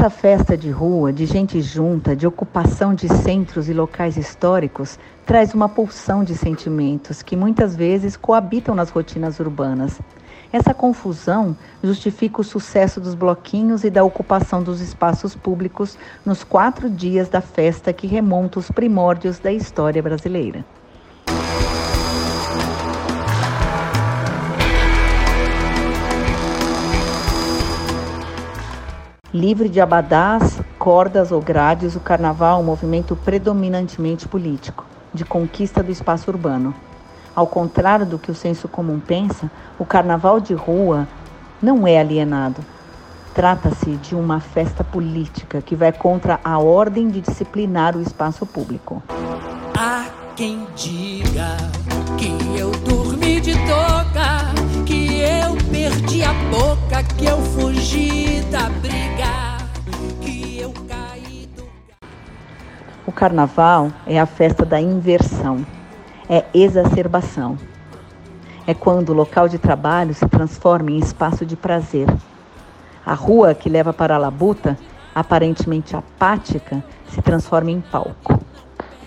Essa festa de rua, de gente junta, de ocupação de centros e locais históricos, traz uma pulsão de sentimentos que muitas vezes coabitam nas rotinas urbanas. Essa confusão justifica o sucesso dos bloquinhos e da ocupação dos espaços públicos nos quatro dias da festa que remonta os primórdios da história brasileira. Livre de abadás, cordas ou grades, o carnaval é um movimento predominantemente político, de conquista do espaço urbano. Ao contrário do que o senso comum pensa, o carnaval de rua não é alienado. Trata-se de uma festa política que vai contra a ordem de disciplinar o espaço público. Há quem diga que eu dormi de toca, eu perdi a boca, que eu fugi da briga, que eu caí do. O carnaval é a festa da inversão é exacerbação. É quando o local de trabalho se transforma em espaço de prazer. A rua que leva para a labuta, aparentemente apática, se transforma em palco.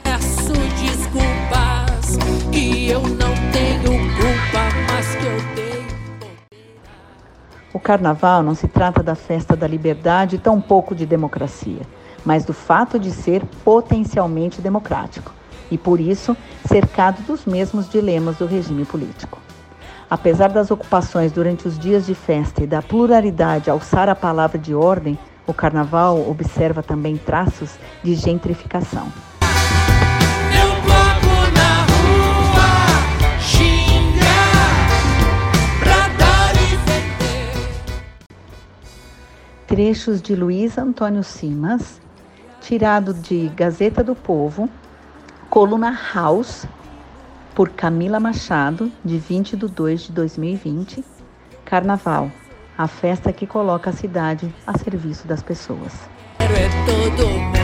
Peço desculpas que eu não O carnaval não se trata da festa da liberdade, tampouco de democracia, mas do fato de ser potencialmente democrático e, por isso, cercado dos mesmos dilemas do regime político. Apesar das ocupações durante os dias de festa e da pluralidade alçar a palavra de ordem, o carnaval observa também traços de gentrificação. Trechos de Luiz Antônio Simas, tirado de Gazeta do Povo, Coluna House, por Camila Machado, de 20 de 2 de 2020. Carnaval, a festa que coloca a cidade a serviço das pessoas. É todo mundo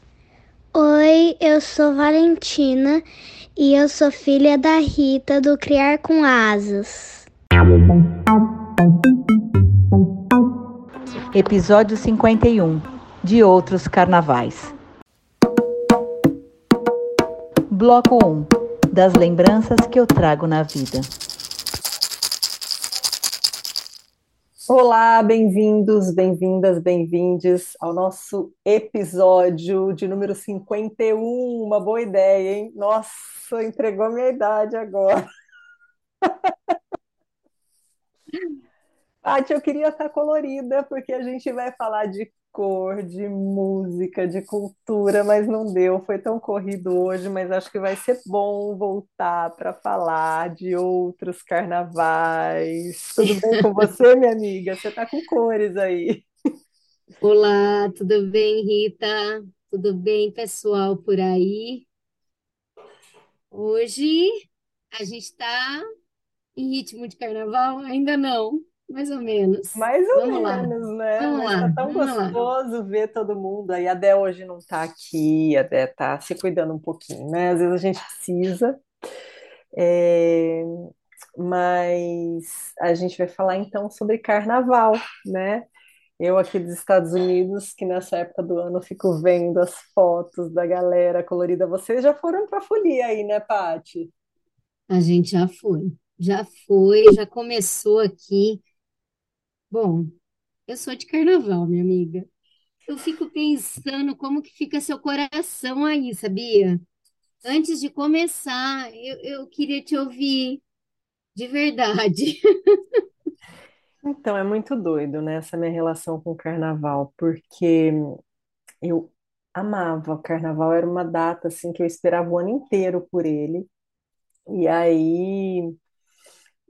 Oi, eu sou Valentina e eu sou filha da Rita do Criar com Asas. Episódio 51 De Outros Carnavais. Bloco 1 Das lembranças que eu trago na vida. Olá, bem-vindos, bem-vindas, bem-vindes ao nosso episódio de número 51. Uma boa ideia, hein? Nossa, entregou minha idade agora. Paty, eu queria estar colorida, porque a gente vai falar de cor, de música, de cultura, mas não deu. Foi tão corrido hoje, mas acho que vai ser bom voltar para falar de outros carnavais. Tudo bem com você, minha amiga? Você está com cores aí. Olá, tudo bem, Rita? Tudo bem, pessoal, por aí? Hoje a gente está em ritmo de carnaval? Ainda não mais ou menos. Mais ou Vamos menos, lá. né? Vamos Mas lá. tá tão Vamos gostoso lá. ver todo mundo aí. A Dé hoje não tá aqui, a Dé tá se cuidando um pouquinho, né? Às vezes a gente precisa. É... Mas a gente vai falar então sobre carnaval, né? Eu aqui dos Estados Unidos, que nessa época do ano fico vendo as fotos da galera colorida. Vocês já foram para a folia aí, né, Pati? A gente já foi. Já foi, já começou aqui. Bom, eu sou de carnaval, minha amiga. Eu fico pensando como que fica seu coração aí, sabia? Antes de começar, eu, eu queria te ouvir de verdade. Então, é muito doido, né, essa minha relação com o carnaval, porque eu amava o carnaval, era uma data assim que eu esperava o ano inteiro por ele. E aí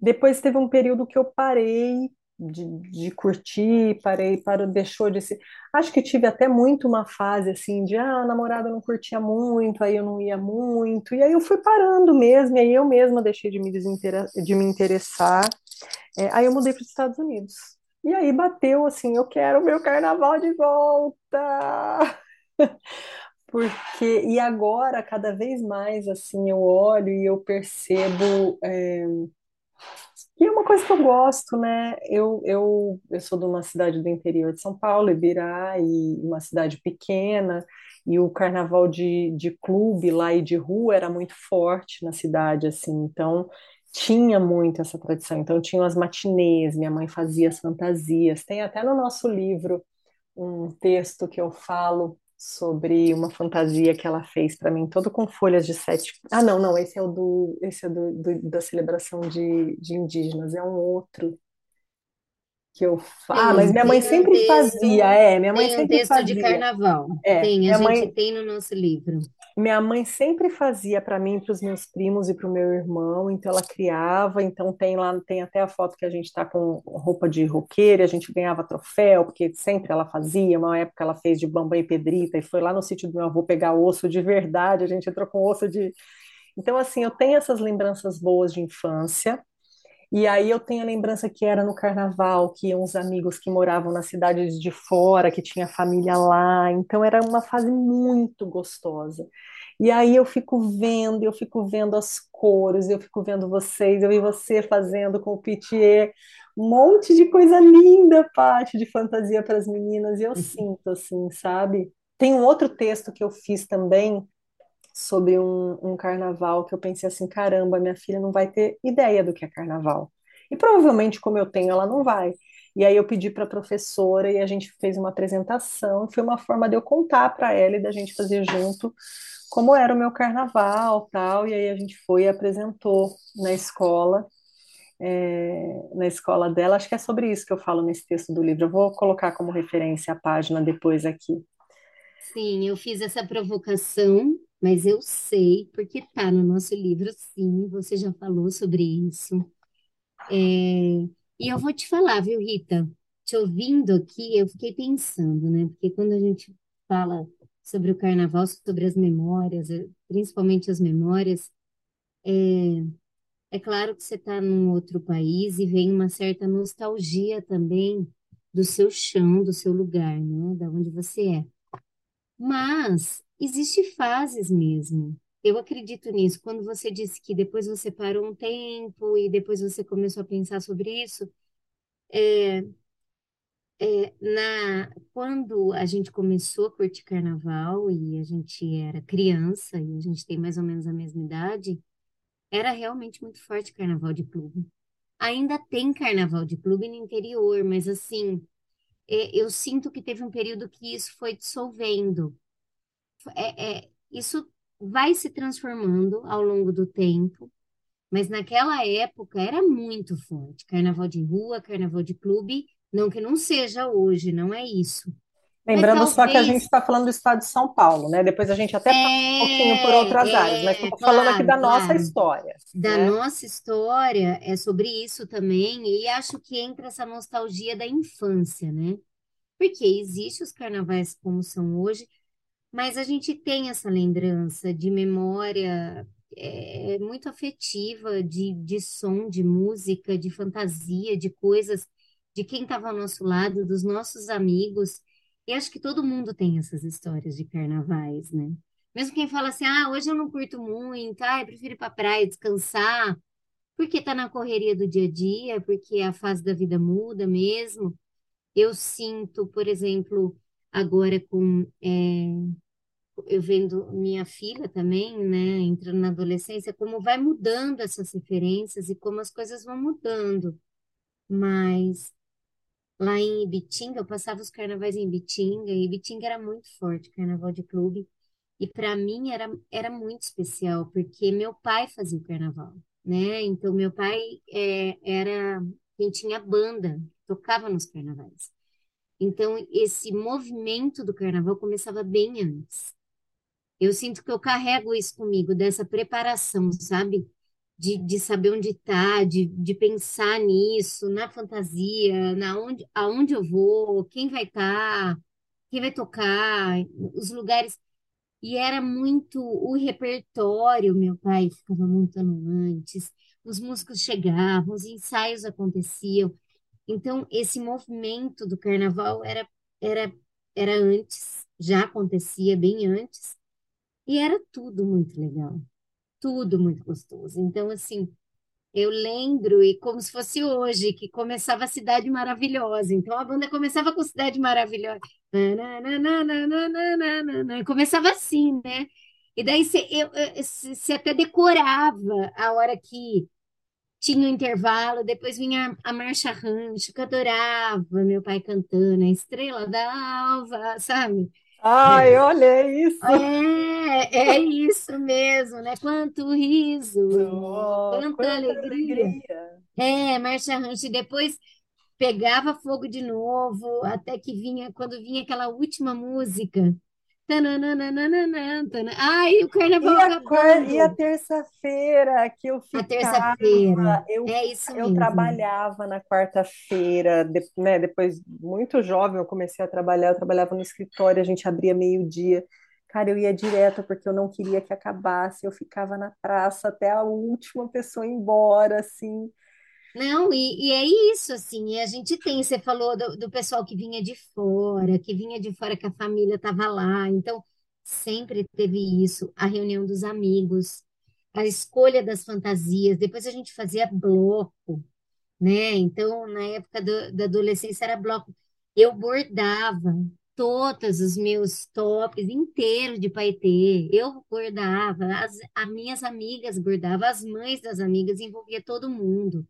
Depois teve um período que eu parei de, de curtir, parei, parou, deixou de ser. Acho que tive até muito uma fase assim de ah, a namorada não curtia muito, aí eu não ia muito, e aí eu fui parando mesmo, e aí eu mesma deixei de me, de me interessar. É, aí eu mudei para os Estados Unidos. E aí bateu assim, eu quero meu carnaval de volta. Porque, e agora, cada vez mais, assim, eu olho e eu percebo. é, E é uma coisa que eu gosto, né? Eu, eu, eu sou de uma cidade do interior de São Paulo, Ibirá, e uma cidade pequena, e o carnaval de, de clube lá e de rua era muito forte na cidade, assim, então tinha muito essa tradição. Então tinham as matinês, minha mãe fazia as fantasias. Tem até no nosso livro um texto que eu falo sobre uma fantasia que ela fez para mim, todo com folhas de sete. Ah, não, não, esse é o do, esse é do, do- da celebração de, de indígenas, é um outro que eu fa... Ah, mas minha mãe tem um sempre fazia, texto, é, minha mãe tem um sempre texto de fazia. carnaval. É, Tem, a minha gente mãe, tem no nosso livro. minha mãe sempre fazia para mim, para os meus primos e para o meu irmão, então ela criava, então tem lá, tem até a foto que a gente está com roupa de roqueira, a gente ganhava troféu, porque sempre ela fazia, uma época ela fez de bamba e pedrita, e foi lá no sítio do meu avô pegar osso de verdade, a gente entrou com osso de... Então, assim, eu tenho essas lembranças boas de infância, e aí eu tenho a lembrança que era no carnaval, que iam uns amigos que moravam nas cidades de fora, que tinha família lá, então era uma fase muito gostosa. E aí eu fico vendo, eu fico vendo as cores, eu fico vendo vocês, eu vi você fazendo com o Pitié, um monte de coisa linda, Paty, de fantasia para as meninas, e eu sinto assim, sabe? Tem um outro texto que eu fiz também sobre um, um carnaval que eu pensei assim, caramba, minha filha não vai ter ideia do que é carnaval. E provavelmente, como eu tenho, ela não vai. E aí eu pedi para a professora e a gente fez uma apresentação. Foi uma forma de eu contar para ela e da gente fazer junto como era o meu carnaval, tal. E aí a gente foi e apresentou na escola, é, na escola dela. Acho que é sobre isso que eu falo nesse texto do livro. Eu vou colocar como referência a página depois aqui. Sim, eu fiz essa provocação, mas eu sei, porque tá no nosso livro, sim, você já falou sobre isso. É, e eu vou te falar, viu, Rita? Te ouvindo aqui, eu fiquei pensando, né? Porque quando a gente fala sobre o carnaval, sobre as memórias, eh, principalmente as memórias, é claro que você está num outro país e vem uma certa nostalgia também do seu chão, do seu lugar, né? Da onde você é. Mas existe fases mesmo. Eu acredito nisso. Quando você disse que depois você parou um tempo e depois você começou a pensar sobre isso, é, na quando a gente começou a curtir carnaval e a gente era criança e a gente tem mais ou menos a mesma idade, era realmente muito forte carnaval de clube. Ainda tem carnaval de clube no interior, mas assim, é, eu sinto que teve um período que isso foi dissolvendo. é, é, isso vai se transformando ao longo do tempo, mas naquela época era muito forte. Carnaval de rua, carnaval de clube, não que não seja hoje, não é isso. Lembrando só que a gente está falando do estado de São Paulo, né? Depois a gente até passa um pouquinho por outras áreas, mas é, é, estou falando aqui da nossa claro. história, Da né? nossa história é sobre isso também, e acho que entra essa nostalgia da infância, né? Porque existe os carnavais como são hoje, Mas a gente tem essa lembrança de memória é, muito afetiva, de, de som, de música, de fantasia, de coisas, de quem estava ao nosso lado, dos nossos amigos. E acho que todo mundo tem essas histórias de carnavais, né? Mesmo quem fala assim, ah, hoje eu não curto muito, ah, eu prefiro ir para praia descansar, porque tá na correria do dia a dia, porque a fase da vida muda mesmo. Eu sinto, por exemplo, agora com é, eu vendo minha filha também, né, entrando na adolescência, como vai mudando essas referências e como as coisas vão mudando. Mas lá em Ibitinga, eu passava os carnavais em Ibitinga, e Ibitinga era muito forte, carnaval de clube. E para mim era, era muito especial, porque meu pai fazia o carnaval, né? Então, meu pai é, era quem tinha banda, tocava nos carnavais. Então, esse movimento do carnaval começava bem antes. Eu sinto que eu carrego isso comigo, dessa preparação, sabe? De, de saber onde está, de, de pensar nisso, na fantasia, na onde, aonde eu vou, quem vai estar, tá, quem vai tocar, os lugares. E era muito o repertório, meu pai ficava montando antes, os músicos chegavam, os ensaios aconteciam. Então, esse movimento do carnaval era, era, era antes, já acontecia bem antes, e era tudo muito legal, tudo muito gostoso. Então, assim, eu lembro, e como se fosse hoje, que começava a Cidade Maravilhosa. Então, a banda começava com Cidade Maravilhosa. Começava assim, né? E daí você até decorava a hora que tinha o intervalo, depois vinha a marcha rancho, que eu adorava meu pai cantando, a estrela da alva, sabe? Ai, olha é isso! É, é isso mesmo, né? Quanto riso, Oh, quanta quanta alegria. alegria! É, marcha rancho, e depois pegava fogo de novo, até que vinha, quando vinha aquela última música, Ai, o carnaval E a, e a terça-feira que eu A ficava, terça-feira. eu, É isso eu mesmo. trabalhava na quarta-feira, de- né, depois, muito jovem, eu comecei a trabalhar, eu trabalhava no escritório, a gente abria meio-dia. Cara, eu ia direto porque eu não queria que acabasse, eu ficava na praça até a última pessoa ir embora, assim. Não, e, e é isso, assim, e a gente tem, você falou do, do pessoal que vinha de fora, que vinha de fora que a família estava lá, então sempre teve isso, a reunião dos amigos, a escolha das fantasias, depois a gente fazia bloco, né? Então, na época do- da adolescência era bloco. Eu bordava todos os meus tops inteiros de paetê. Eu bordava, as, as minhas amigas bordavam, as mães das amigas envolvia todo mundo.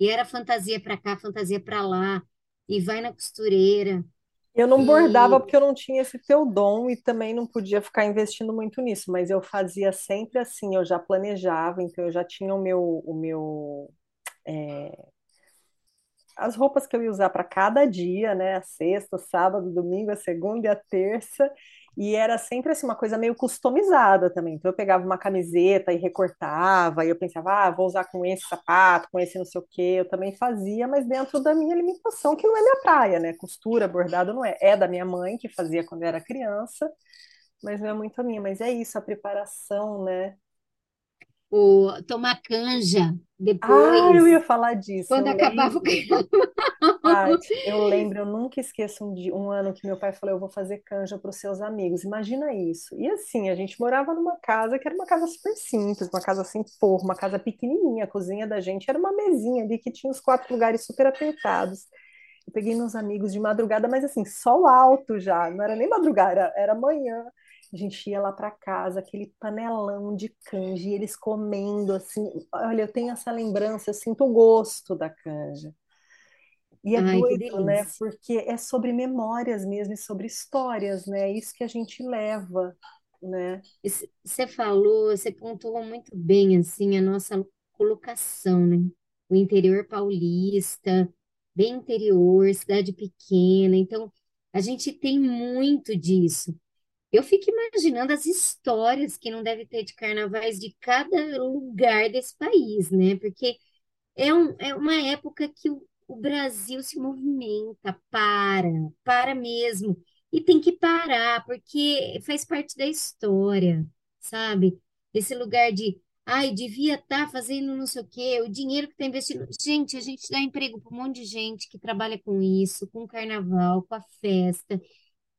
E era fantasia para cá, fantasia para lá, e vai na costureira. Eu não bordava E porque eu não tinha esse teu dom e também não podia ficar investindo muito nisso, mas eu fazia sempre assim, eu já planejava, então eu já tinha o meu, o meu as roupas que eu ia usar para cada dia, né? A sexta, sábado, domingo, a segunda e a terça. E era sempre assim, uma coisa meio customizada também. Então eu pegava uma camiseta e recortava, e eu pensava, ah, vou usar com esse sapato, com esse não sei o quê. Eu também fazia, mas dentro da minha limitação, que não é minha praia, né? Costura, bordado não é. É da minha mãe, que fazia quando eu era criança, mas não é muito a minha. Mas é isso, a preparação, né? o tomar canja Ah, eu ia depois, falar disso, quando eu acabava o Tati, eu lembro, eu nunca esqueço um, dia- um ano que meu pai falou, eu vou fazer canja para os seus amigos. Imagina isso. E assim, a gente morava numa casa que era uma casa super simples, uma casa sem forro, uma casa pequenininha. A cozinha da gente era uma mesinha ali que tinha os quatro lugares super apertados. Eu peguei meus amigos de madrugada, mas assim, sol alto já, não era nem madrugada, era, era manhã. A gente ia lá para casa, aquele panelão de canja, e eles comendo assim. Olha, eu tenho essa lembrança, eu sinto o gosto da canja. E é Ai, doido, né? Porque é sobre memórias mesmo, e sobre histórias, né? É isso que a gente leva, né? Você falou, você pontuou muito bem assim a nossa colocação, né? O interior paulista, bem interior, cidade pequena. Então, a gente tem muito disso. Eu fico imaginando as histórias que não deve ter de carnavais de cada lugar desse país, né? Porque é, um, é uma época que o, o Brasil se movimenta, para, para mesmo. E tem que parar, porque faz parte da história, sabe? Esse lugar de, ai, devia estar fazendo não sei o quê, o dinheiro que está investindo. Gente, a gente dá emprego para um monte de gente que trabalha com isso, com o carnaval, com a festa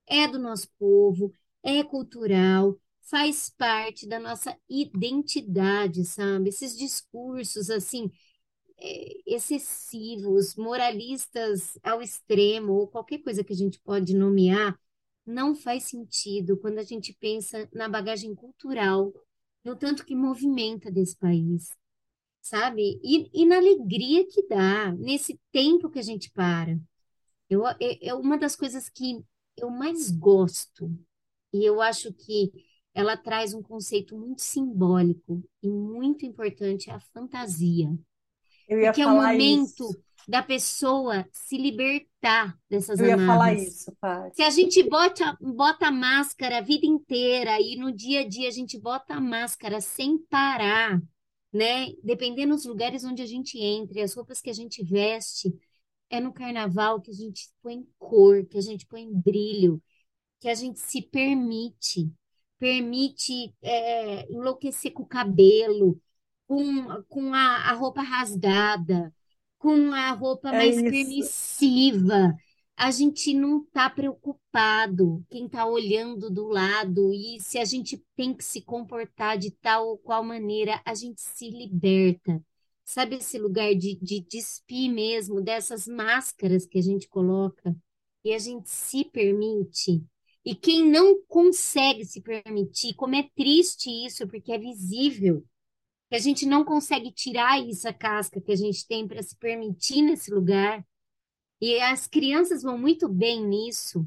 é do nosso povo, é cultural, faz parte da nossa identidade, sabe? Esses discursos, assim, excessivos, moralistas ao extremo, ou qualquer coisa que a gente pode nomear, não faz sentido quando a gente pensa na bagagem cultural, no tanto que movimenta desse país, sabe? E, e na alegria que dá, nesse tempo que a gente para. Eu, é, é uma das coisas que eu mais gosto, e eu acho que ela traz um conceito muito simbólico e muito importante, é a fantasia. Porque é o falar momento isso. da pessoa se libertar dessas Eu ia falar amarras. isso, Paty. Se a gente bota, bota a máscara a vida inteira e no dia a dia a gente bota a máscara sem parar, né? Dependendo dos lugares onde a gente entra, as roupas que a gente veste, é no carnaval que a gente põe cor, que a gente põe brilho, que a gente se permite, permite é, enlouquecer com o cabelo, com, com a, a roupa rasgada, com a roupa É mais isso. permissiva. A gente não está preocupado, quem está olhando do lado, e se a gente tem que se comportar de tal ou qual maneira, a gente se liberta. Sabe esse lugar de, de despir mesmo, dessas máscaras que a gente coloca, e a gente se permite. E quem não consegue se permitir, como é triste isso, porque é visível que a gente não consegue tirar essa casca que a gente tem para se permitir nesse lugar. E as crianças vão muito bem nisso.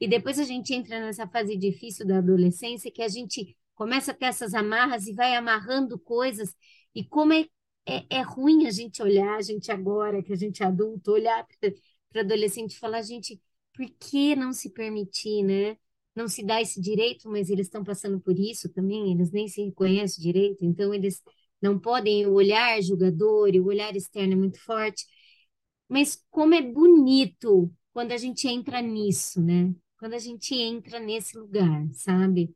E depois a gente entra nessa fase difícil da adolescência, que a gente começa a ter essas amarras e vai amarrando coisas. E como é, é, é ruim a gente olhar, a gente agora, que a gente é adulto, olhar para adolescente e falar, gente, por que não se permitir, né? Não se dá esse direito, mas eles estão passando por isso também, eles nem se reconhecem direito, então eles não podem, o olhar julgador e o olhar externo é muito forte. Mas como é bonito quando a gente entra nisso, né? Quando a gente entra nesse lugar, sabe?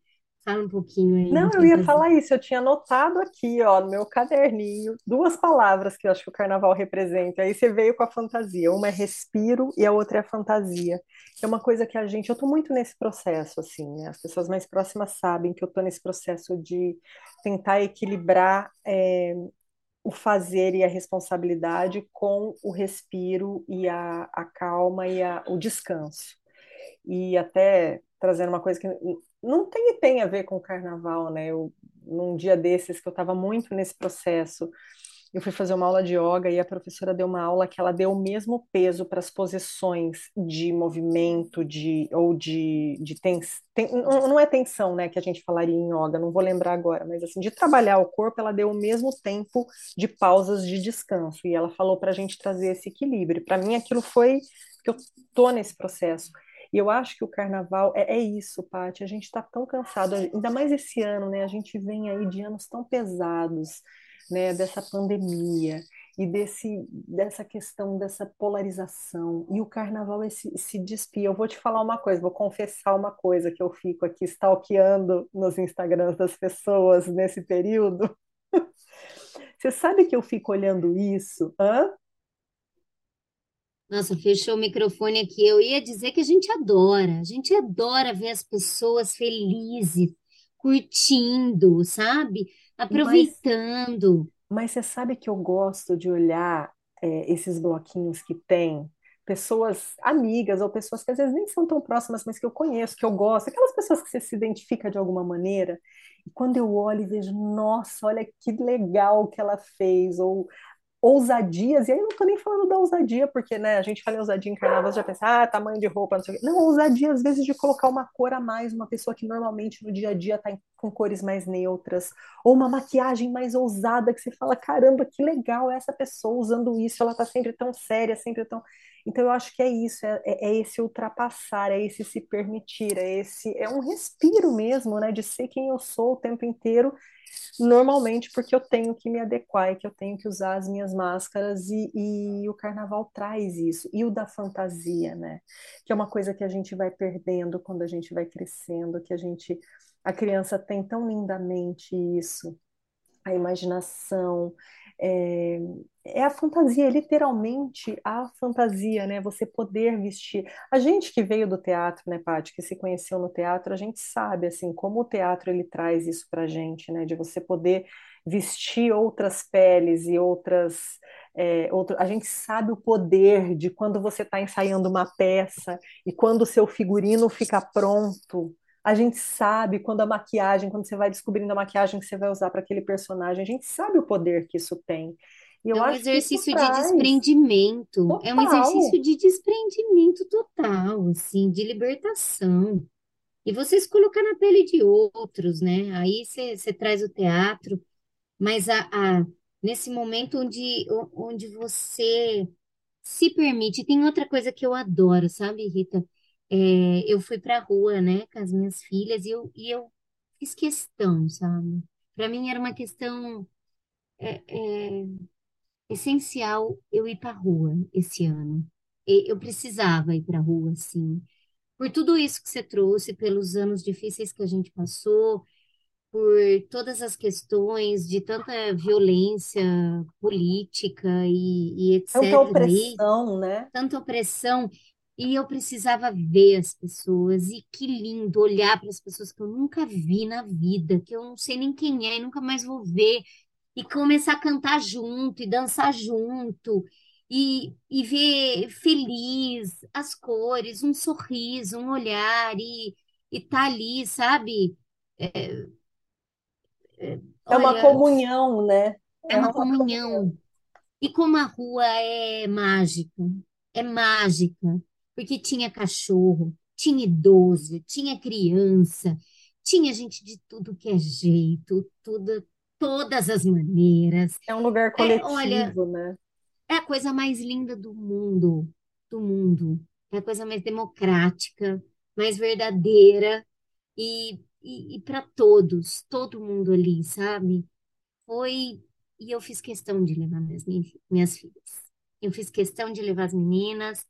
Um pouquinho aí Não, eu ia fantasia. falar isso. Eu tinha anotado aqui, ó, no meu caderninho, duas palavras que eu acho que o carnaval representa. Aí você veio com a fantasia. Uma é respiro e a outra é fantasia. É uma coisa que a gente. Eu tô muito nesse processo, assim, né? As pessoas mais próximas sabem que eu tô nesse processo de tentar equilibrar, é, o fazer e a responsabilidade com o respiro e a, a calma e a, o descanso. E até trazendo uma coisa que não tem, tem a ver com carnaval, né? Eu, num dia desses que eu estava muito nesse processo, eu fui fazer uma aula de yoga e a professora deu uma aula que ela deu o mesmo peso para as posições de movimento, de ou de, de tens, ten, não é tensão, né, que a gente falaria em yoga, não vou lembrar agora, mas assim, de trabalhar o corpo, ela deu o mesmo tempo de pausas de descanso e ela falou para a gente trazer esse equilíbrio. Para mim, aquilo foi que eu tô nesse processo. E eu acho que o carnaval é, é isso, Paty. A gente está tão cansado, ainda mais esse ano, né? A gente vem aí de anos tão pesados, né? Dessa pandemia e desse, dessa questão dessa polarização. E o carnaval é se, se despia. Eu vou te falar uma coisa, vou confessar uma coisa que eu fico aqui stalkeando nos Instagrams das pessoas nesse período. Você sabe que eu fico olhando isso? Hã? Nossa, fechou o microfone aqui. Eu ia dizer que a gente adora, a gente adora ver as pessoas felizes, curtindo, sabe? Mas Aproveitando. Mas você sabe que eu gosto de olhar é, esses bloquinhos que tem pessoas amigas ou pessoas que às vezes nem são tão próximas, mas que eu conheço, que eu gosto, aquelas pessoas que você se identifica de alguma maneira. E quando eu olho e vejo, nossa, olha que legal que ela fez, ou ousadias, e aí não tô nem falando da ousadia, porque, né, a gente fala em ousadia em carnaval, já pensa, ah, tamanho de roupa, não sei o quê. Não, ousadia às vezes de colocar uma cor a mais, uma pessoa que normalmente no dia a dia tá com cores mais neutras, ou uma maquiagem mais ousada, que você fala, caramba, que legal essa pessoa usando isso, ela tá sempre tão séria, sempre tão... Então eu acho que é isso, é, é é esse ultrapassar, é esse se permitir, é esse, é um respiro mesmo, né, de ser quem eu sou o tempo inteiro, Normalmente porque eu tenho que me adequar e que eu tenho que usar as minhas máscaras e, e o carnaval traz isso. E o da fantasia, né? Que é uma coisa que a gente vai perdendo quando a gente vai crescendo, que a gente, a criança tem tão lindamente isso, a imaginação, é, é a fantasia, é literalmente a fantasia, né? Você poder vestir. A gente que veio do teatro, né, Paty, que se conheceu no teatro, a gente sabe, assim, como o teatro ele traz isso pra gente, né? De você poder vestir outras peles e outras é, outro, a gente sabe o poder de quando você está ensaiando uma peça e quando o seu figurino fica pronto. A gente sabe quando a maquiagem, quando você vai descobrindo a maquiagem que você vai usar para aquele personagem, a gente sabe o poder que isso tem. E eu é um exercício de desprendimento, total. é um exercício de desprendimento total, assim, de libertação. E você se colocar na pele de outros, né? Aí você, você traz o teatro, mas a, a, nesse momento onde, onde você se permite. Tem outra coisa que eu adoro, sabe, Rita? É, eu fui para a rua, né, com as minhas filhas e eu, e eu fiz questão, sabe? Para mim era uma questão é, é, essencial eu ir para a rua esse ano. E eu precisava ir para a rua, assim, por tudo isso que você trouxe, pelos anos difíceis que a gente passou, por todas as questões de tanta violência política e, e etc. Tanta opressão, né? Tanta opressão. E eu precisava ver as pessoas, e que lindo olhar para as pessoas que eu nunca vi na vida, que eu não sei nem quem é e nunca mais vou ver, e começar a cantar junto e dançar junto, e, e ver feliz as cores, um sorriso, um olhar, e, e tá ali, sabe? É, é, é uma comunhão, né? É, é uma, uma comunhão. comunhão. E como a rua é mágica, é mágica, porque tinha cachorro, tinha idoso, tinha criança, tinha gente de tudo que é jeito, tudo, todas as maneiras. É um lugar coletivo, é, olha, né? É a coisa mais linda do mundo, do mundo. É a coisa mais democrática, mais verdadeira e, e, e para todos, todo mundo ali, sabe? Foi e eu fiz questão de levar minhas, minhas filhas. Eu fiz questão de levar as meninas,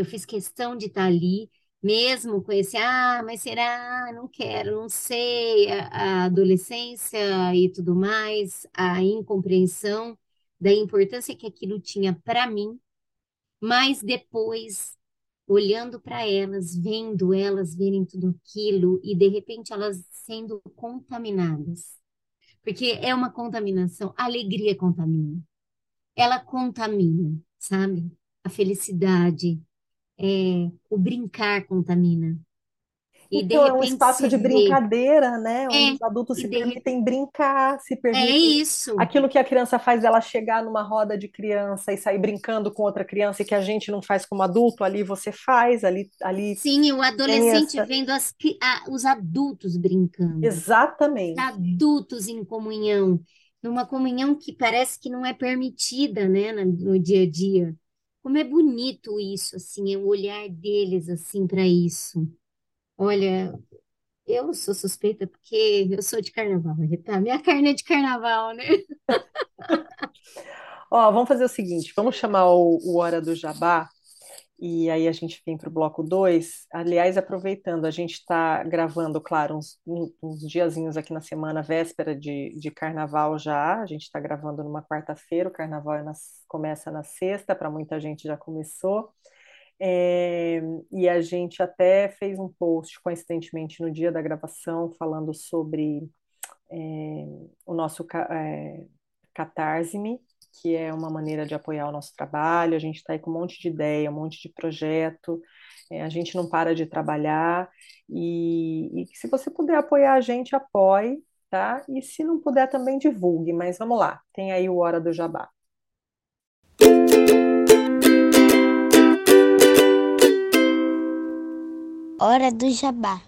eu fiz questão de estar ali, mesmo com esse, ah, mas será? Não quero, não sei, a, a adolescência e tudo mais, a incompreensão da importância que aquilo tinha para mim, mas depois, olhando para elas, vendo elas verem tudo aquilo e de repente elas sendo contaminadas. Porque é uma contaminação, a alegria contamina. Ela contamina, sabe? A felicidade, é, o brincar contamina. E então, é um espaço de brincadeira, né? Onde é, os adultos se permitem brincar, se permitem. É isso. Aquilo que a criança faz, ela chegar numa roda de criança e sair brincando com outra criança, e que a gente não faz como adulto, ali você faz, ali. ali Sim, o adolescente essa... vendo as, a, os adultos brincando. Exatamente. Adultos em comunhão. Numa comunhão que parece que não é permitida, né, no dia a dia. Como é bonito isso, assim, é o olhar deles, assim, para isso. Olha, eu sou suspeita porque eu sou de carnaval, tá? Minha carne é de carnaval, né? Ó, vamos fazer o seguinte, vamos chamar o, o Hora do Jabá e aí a gente vem para o bloco 2. Aliás, aproveitando, a gente está gravando, claro, uns, uns diazinhos aqui na semana, véspera de, de carnaval já. A gente está gravando numa quarta-feira, o carnaval é começa na sexta, para muita gente já começou. É, e a gente até fez um post, coincidentemente, no dia da gravação, falando sobre é, o nosso é, Catarse-me, que é uma maneira de apoiar o nosso trabalho. A gente está aí com um monte de ideia, um monte de projeto, é, a gente não para de trabalhar. E, e se você puder apoiar a gente, apoie, tá? E se não puder, também divulgue. Mas vamos lá, tem aí o Hora do Jabá. Hora do Jabá.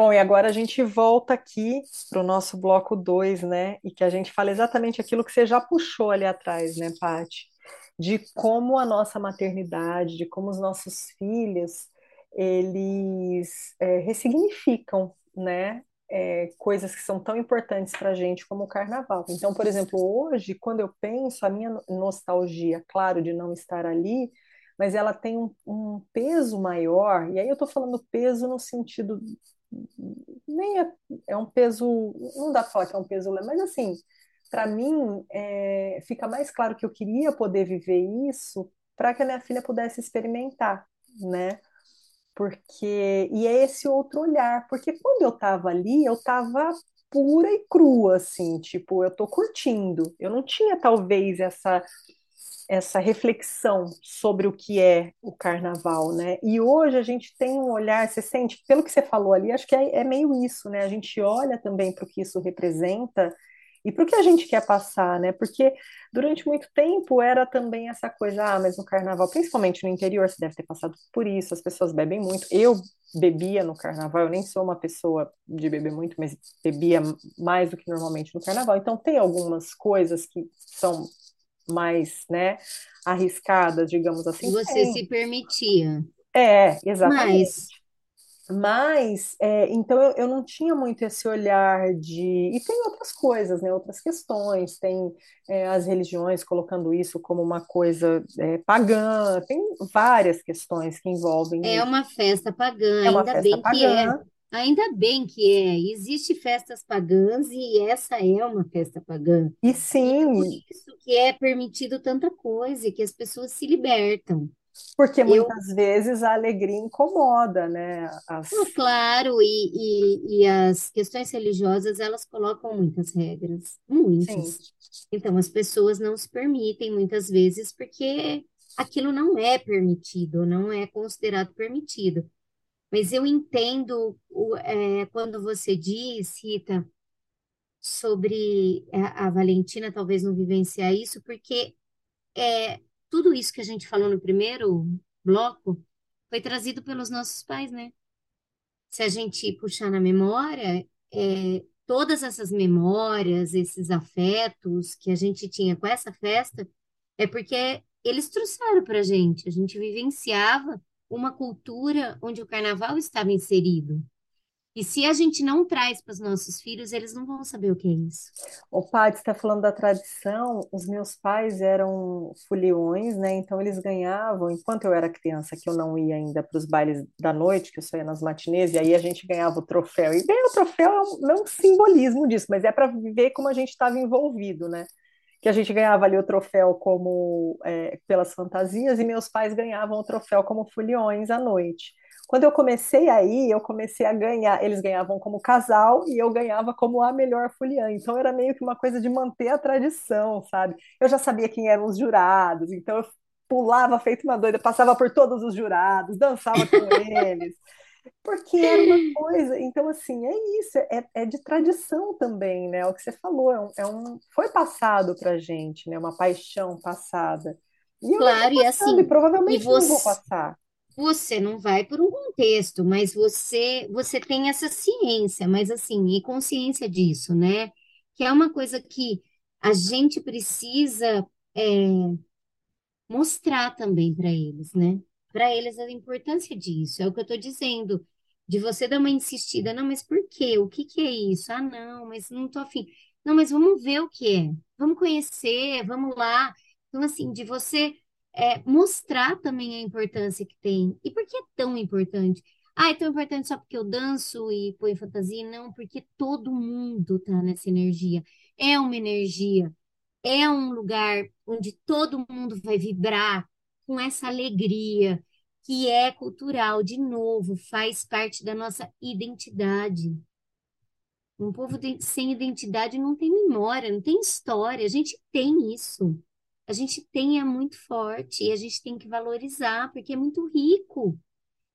Bom, e agora a gente volta aqui para o nosso bloco 2, né? E que a gente fala exatamente aquilo que você já puxou ali atrás, né, Paty? De como a nossa maternidade, de como os nossos filhos, eles é, ressignificam, né? é, coisas que são tão importantes para a gente como o carnaval. Então, por exemplo, hoje, quando eu penso, a minha nostalgia, claro, de não estar ali, mas ela tem um, um peso maior, e aí eu estou falando peso no sentido. Nem é, é um peso. Não dá que é um peso, mas assim, para mim, é, fica mais claro que eu queria poder viver isso para que a minha filha pudesse experimentar, né? porque e é esse outro olhar, porque quando eu estava ali, eu estava pura e crua, assim, tipo, eu estou curtindo. Eu não tinha talvez essa essa reflexão sobre o que é o carnaval, né? E hoje a gente tem um olhar, você sente, pelo que você falou ali, acho que é, é meio isso, né? A gente olha também para o que isso representa e para o que a gente quer passar, né? Porque durante muito tempo era também essa coisa, ah, mas no carnaval, principalmente no interior, você deve ter passado por isso, as pessoas bebem muito. Eu bebia no carnaval, eu nem sou uma pessoa de beber muito, mas bebia mais do que normalmente no carnaval. Então tem algumas coisas que são mais, né, arriscadas, digamos assim. Você tem. se permitia. É, exatamente. Mas Mas, é, então eu, eu não tinha muito esse olhar de. E tem outras coisas, né? Outras questões, tem é, as religiões colocando isso como uma coisa é, pagã, tem várias questões que envolvem é isso. uma festa pagã, É uma ainda festa bem que é. Ainda bem que é. Existem festas pagãs e essa é uma festa pagã. e E é por sim, isso que é permitido tanta coisa, e que as pessoas se libertam. porque Eu, muitas vezes a alegria incomoda, né? não, As... claro, e, e, e as questões religiosas, elas colocam muitas regras, Sim, muitas. Então, as pessoas não se permitem muitas vezes porque aquilo não é permitido, não é considerado permitido. Mas eu entendo o, é, quando você diz, Rita, sobre a, a Valentina talvez não vivenciar isso, porque é, tudo isso que a gente falou no primeiro bloco foi trazido pelos nossos pais, né? Se a gente puxar na memória, é, todas essas memórias, esses afetos que a gente tinha com essa festa, é porque eles trouxeram para a gente. A gente vivenciava uma cultura onde o carnaval estava inserido. E se a gente não traz para os nossos filhos, eles não vão saber o que é isso. O Paty está falando da tradição. Os meus pais eram foliões, né? Então eles ganhavam, enquanto eu era criança, que eu não ia ainda para os bailes da noite, que eu só ia nas matinês, e aí a gente ganhava o troféu. E ganhar o troféu é um, não é um simbolismo disso, mas é para ver como a gente estava envolvido, né? Que a gente ganhava ali o troféu como é, pelas fantasias, e meus pais ganhavam o troféu como foliões à noite. Quando eu comecei aí, eu comecei a ganhar. Eles ganhavam como casal e eu ganhava como a melhor foliã. Então era meio que uma coisa de manter a tradição, sabe? Eu já sabia quem eram os jurados, então eu pulava feito uma doida, passava por todos os jurados, dançava com eles, porque era uma coisa. Então, assim, é isso, é, é de tradição também, né? É O que você falou, é um, é um- foi passado pra gente, né? Uma paixão passada. E Claro, e passando, e assim, e provavelmente não vou você, passar. você não vai por um contexto, mas você você tem essa ciência, mas assim, e consciência disso, né? Que é uma coisa que a gente precisa é, mostrar também para eles, né? Para eles a importância disso. É o que eu estou dizendo. De você dar uma insistida, não, mas por quê? O que que é isso? Ah, não, mas não tô afim. Não, mas vamos ver o que é. Vamos conhecer, vamos lá. Então, assim, de você é, mostrar também a importância que tem. E por que é tão importante? Ah, é tão importante só porque eu danço e ponho fantasia? Não, porque todo mundo tá nessa energia. É uma energia é um lugar onde todo mundo vai vibrar com essa alegria que é cultural, de novo, faz parte da nossa identidade. Um povo sem identidade não tem memória, não tem história. A gente tem isso. A gente tem, é muito forte e a gente tem que valorizar, porque é muito rico.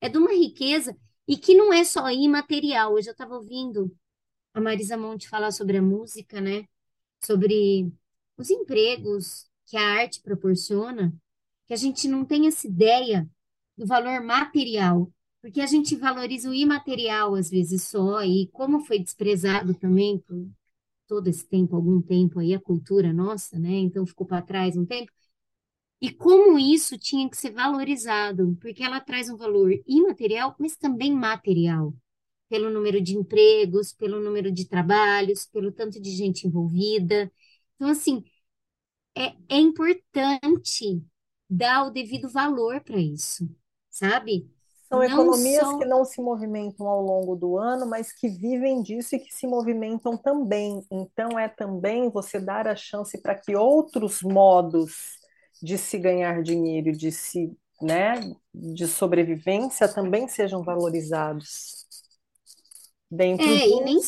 É de uma riqueza e que não é só imaterial. Hoje eu estava ouvindo a Marisa Monte falar sobre a música, né? sobre os empregos que a arte proporciona, que a gente não tem essa ideia do valor material, porque a gente valoriza o imaterial às vezes só, e como foi desprezado também por todo esse tempo, algum tempo aí, a cultura nossa, né? Então ficou para trás um tempo. E como isso tinha que ser valorizado, porque ela traz um valor imaterial, mas também material. pelo número de empregos, pelo número de trabalhos, pelo tanto de gente envolvida. Então, assim, é, é importante dar o devido valor para isso, sabe? São Não economias só. que não se movimentam ao longo do ano, mas que vivem disso e que se movimentam também. Então, é também você dar a chance para que outros modos de se ganhar dinheiro, de se, né, de sobrevivência também sejam valorizados dentro É, e nem.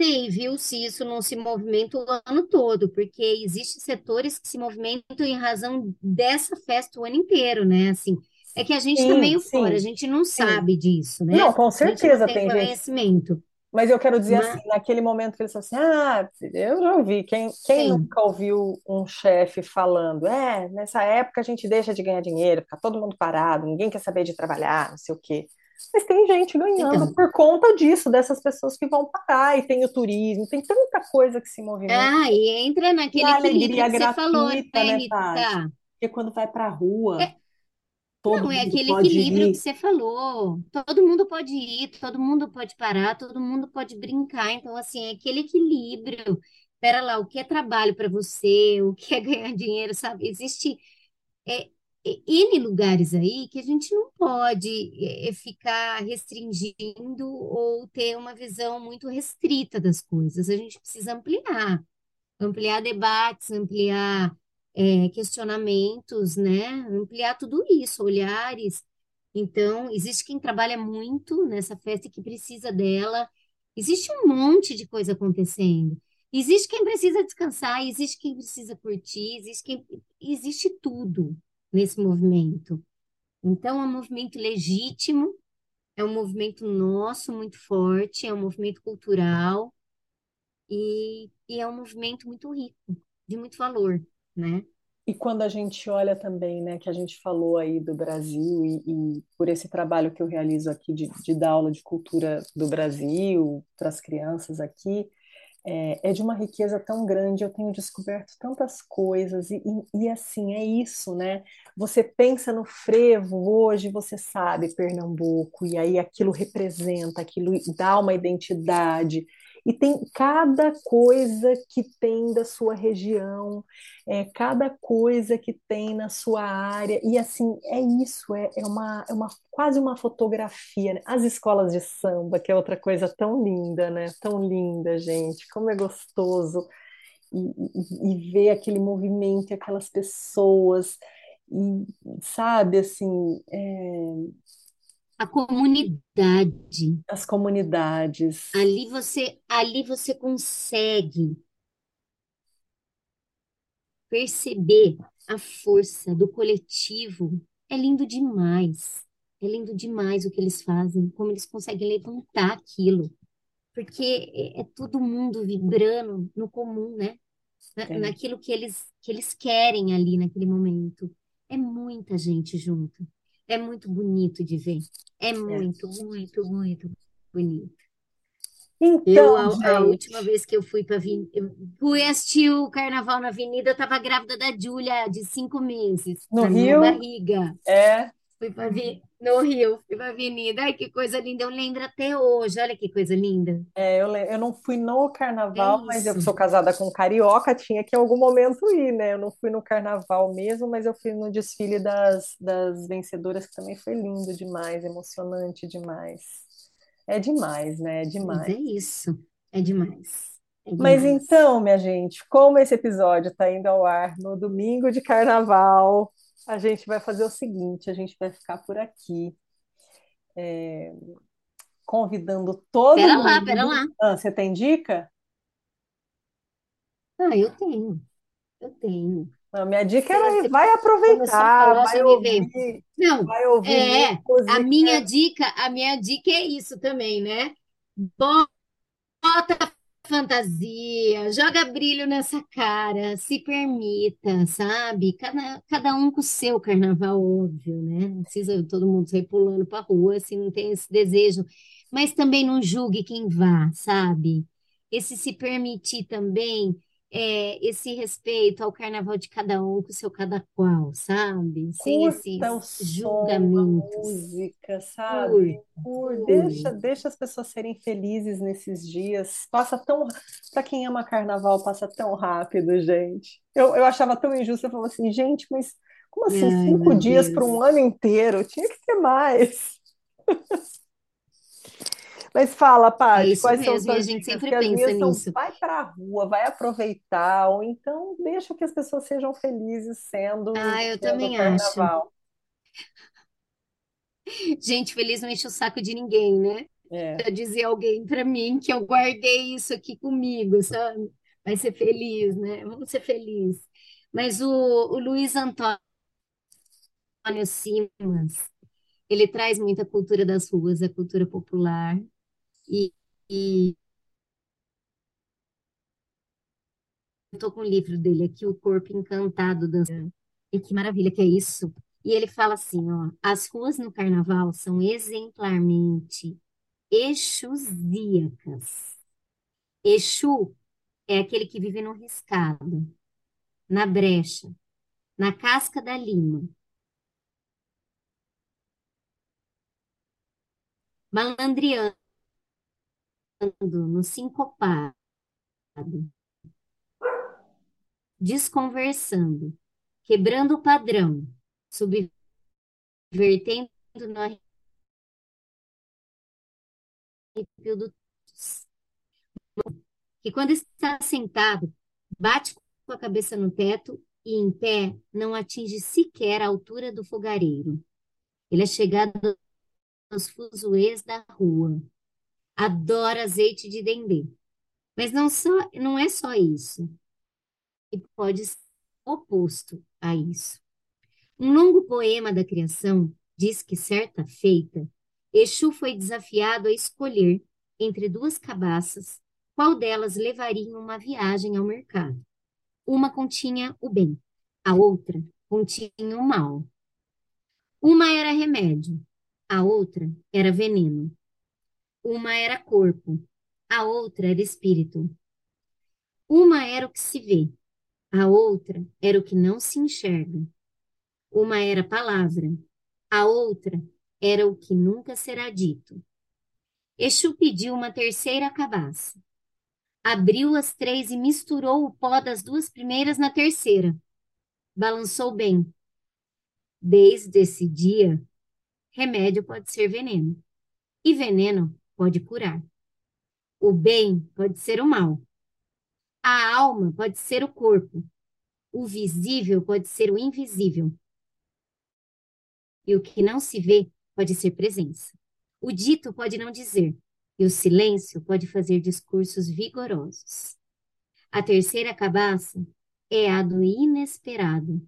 Sei, viu, se isso não se movimenta o ano todo, porque existem setores que se movimentam em razão dessa festa o ano inteiro, né? Assim, é que a gente está Sim, meio fora, a sim, gente não sim. sabe disso, né? Não, com A gente não certeza tem tem gente conhecimento. Mas eu quero dizer assim, Mas, naquele momento que eles falam assim, ah, eu já ouvi, quem, quem sim, nunca ouviu um chefe falando, é, nessa época a gente deixa de ganhar dinheiro, fica todo mundo parado, ninguém quer saber de trabalhar, não sei o quê. Mas tem gente ganhando então. por conta disso, dessas pessoas que vão parar, e tem o turismo, tem tanta coisa que se movimenta. Ah, e entra E naquele a equilíbrio alegria que você falou, né, gratuita, né? Rita? Porque quando vai pra rua, É, todo Não, é aquele equilíbrio que ir. você falou. Todo mundo pode ir, todo mundo pode parar, todo mundo pode brincar. Então, assim, é aquele equilíbrio. Pera lá, o que é trabalho para você? O que é ganhar dinheiro, sabe? Existe é, N lugares aí que a gente não pode é, é, ficar restringindo ou ter uma visão muito restrita das coisas. A gente precisa ampliar ampliar debates, ampliar é, questionamentos, né? Ampliar tudo isso, olhares. Então, existe quem trabalha muito nessa festa e que precisa dela. Existe um monte de coisa acontecendo. Existe quem precisa descansar, existe quem precisa curtir, existe quem... existe tudo nesse movimento. Então, é um movimento legítimo, é um movimento nosso muito forte, é um movimento cultural e, e é um movimento muito rico, de muito valor, né? E quando a gente olha também, né, que a gente falou aí do Brasil e, e por esse trabalho que eu realizo aqui de, de dar aula de cultura do Brasil para as crianças aqui, é, é de uma riqueza tão grande, eu tenho descoberto tantas coisas, e, e, e assim, é isso, né? Você pensa no frevo hoje, você sabe Pernambuco, e aí aquilo representa, aquilo dá uma identidade, e tem cada coisa que tem da sua região, é, cada coisa que tem na sua área, e assim, é isso, é, é uma, é uma quase uma fotografia, né? As escolas de samba, que é outra coisa tão linda, né? Tão linda, gente, como é gostoso e, e, e ver aquele movimento, aquelas pessoas, e sabe, assim, é, A comunidade. as comunidades. Ali você, ali você consegue perceber a força do coletivo. É lindo demais. É lindo demais o que eles fazem, como eles conseguem levantar aquilo. Porque é, é todo mundo vibrando no comum, né? Na- É. naquilo que eles, que eles querem ali naquele momento. É muita gente junto. É muito bonito de ver. É É. muito, muito, muito bonito. Então, Eu, a, a última vez que eu fui para fui assistir o Carnaval na Avenida, eu estava grávida da Júlia, de cinco meses, no minha Rio, barriga. é, Fui para no Rio, fui para Avenida. Ai, que coisa linda, eu lembro até hoje. Olha que coisa linda. é, eu, le- eu não fui no É carnaval, mas eu sou casada com um carioca, tinha que em algum momento ir, né? Eu não fui no carnaval mesmo, mas eu fui no desfile das, das vencedoras, que também foi lindo demais, emocionante demais. É demais, né? É Mas demais. é isso. É demais. É Mas então, minha gente, como esse episódio está indo ao ar no domingo de carnaval, a gente vai fazer o seguinte: a gente vai ficar por aqui, é, convidando todo Pera lá, pera mundo. lá. Ah, você tem dica? Ah, eu tenho. Eu tenho. A minha dica era você vai aproveitar, falar, vai ouvir, Não, vai ouvir é, a minha dica, a minha dica é isso também, né? Bota fantasia, joga brilho nessa cara, se permita, sabe? Cada, cada um com o seu carnaval, óbvio, né? Não precisa todo mundo sair pulando pra rua se não tem esse desejo. Mas também não julgue quem vá, sabe? Esse se permitir também é, esse respeito ao carnaval de cada um com o seu cada qual, sabe? Sem Curta esses som, julgamentos. música, sabe? Curta, Deixa, deixa as pessoas serem felizes nesses dias. Passa tão, para quem ama carnaval, passa tão rápido, gente. Eu, eu achava tão injusto, eu falava assim, gente, mas como assim, Ai, cinco dias para um ano inteiro? Tinha que ter mais. Mas fala, Paty, isso quais são mesmo, e a suas gente dicas? sempre Que as pensa minhas são, nisso. vai para a rua, vai aproveitar, ou então deixa que as pessoas sejam felizes sendo Ah, eu vivendo o também acho. carnaval. Gente feliz não enche o saco de ninguém, né? É. Já dizia alguém para mim que eu guardei isso aqui comigo, sabe? Vai ser feliz, né? Vamos ser felizes. Mas o, o Luiz Antônio Simas, ele traz muita cultura das ruas, a cultura popular. E, e tô com o livro dele aqui, O Corpo Encantado dançando. E que maravilha que é isso. E ele fala assim, ó, as ruas no carnaval são exemplarmente exusíacas. Exu é aquele que vive no riscado, na brecha, na casca da lima, malandreando, no sincopado, desconversando, quebrando o padrão, subvertendo no arrepio do que quando está sentado, bate com a cabeça no teto e em pé não atinge sequer a altura do fogareiro. Ele é chegado aos fuzuês da rua. Adora azeite de dendê. Mas não só, não é só isso. E pode ser oposto a isso. Um longo poema da criação diz que certa feita, Exu foi desafiado a escolher entre duas cabaças qual delas levaria uma viagem ao mercado. Uma continha o bem, a outra continha o mal. Uma era remédio, a outra era veneno. Uma era corpo, a outra era espírito. Uma era o que se vê, a outra era o que não se enxerga. Uma era palavra, a outra era o que nunca será dito. Exu pediu uma terceira cabaça. Abriu as três e misturou o pó das duas primeiras na terceira. Balançou bem. Desde esse dia, remédio pode ser veneno. E veneno pode curar. O bem pode ser o mal. A alma pode ser o corpo. O visível pode ser o invisível. E o que não se vê pode ser presença. O dito pode não dizer, e o silêncio pode fazer discursos vigorosos. A terceira cabaça é a do inesperado.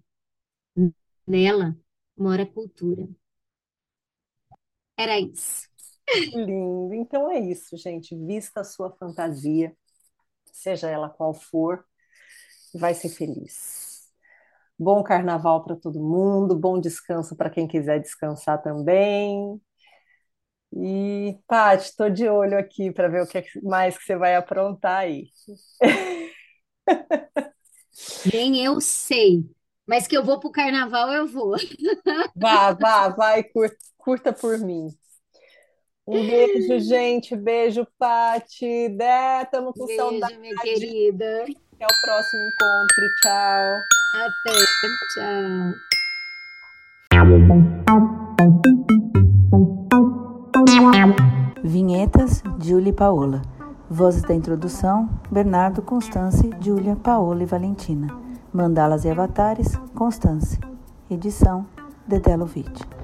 Nela mora a cultura. Era isso. Que lindo. Então é isso, gente. Vista a sua fantasia, seja ela qual for, vai ser feliz. Bom carnaval para todo mundo, bom descanso para quem quiser descansar também. E, Paty, estou de olho aqui para ver o que é que mais que você vai aprontar aí. Nem eu sei, mas que eu vou pro carnaval, eu vou. Vá, vá, vai, curta, curta por mim. Um beijo, gente. Beijo, Paty. Dé, estamos com saudade. Beijo, minha querida. Até o próximo encontro. Tchau. Até. Tchau. Vinhetas, Julie e Paola. Vozes da introdução, Bernardo, Constance, Júlia, Paola e Valentina. Mandalas e avatares, Constance. Edição, Lovitch.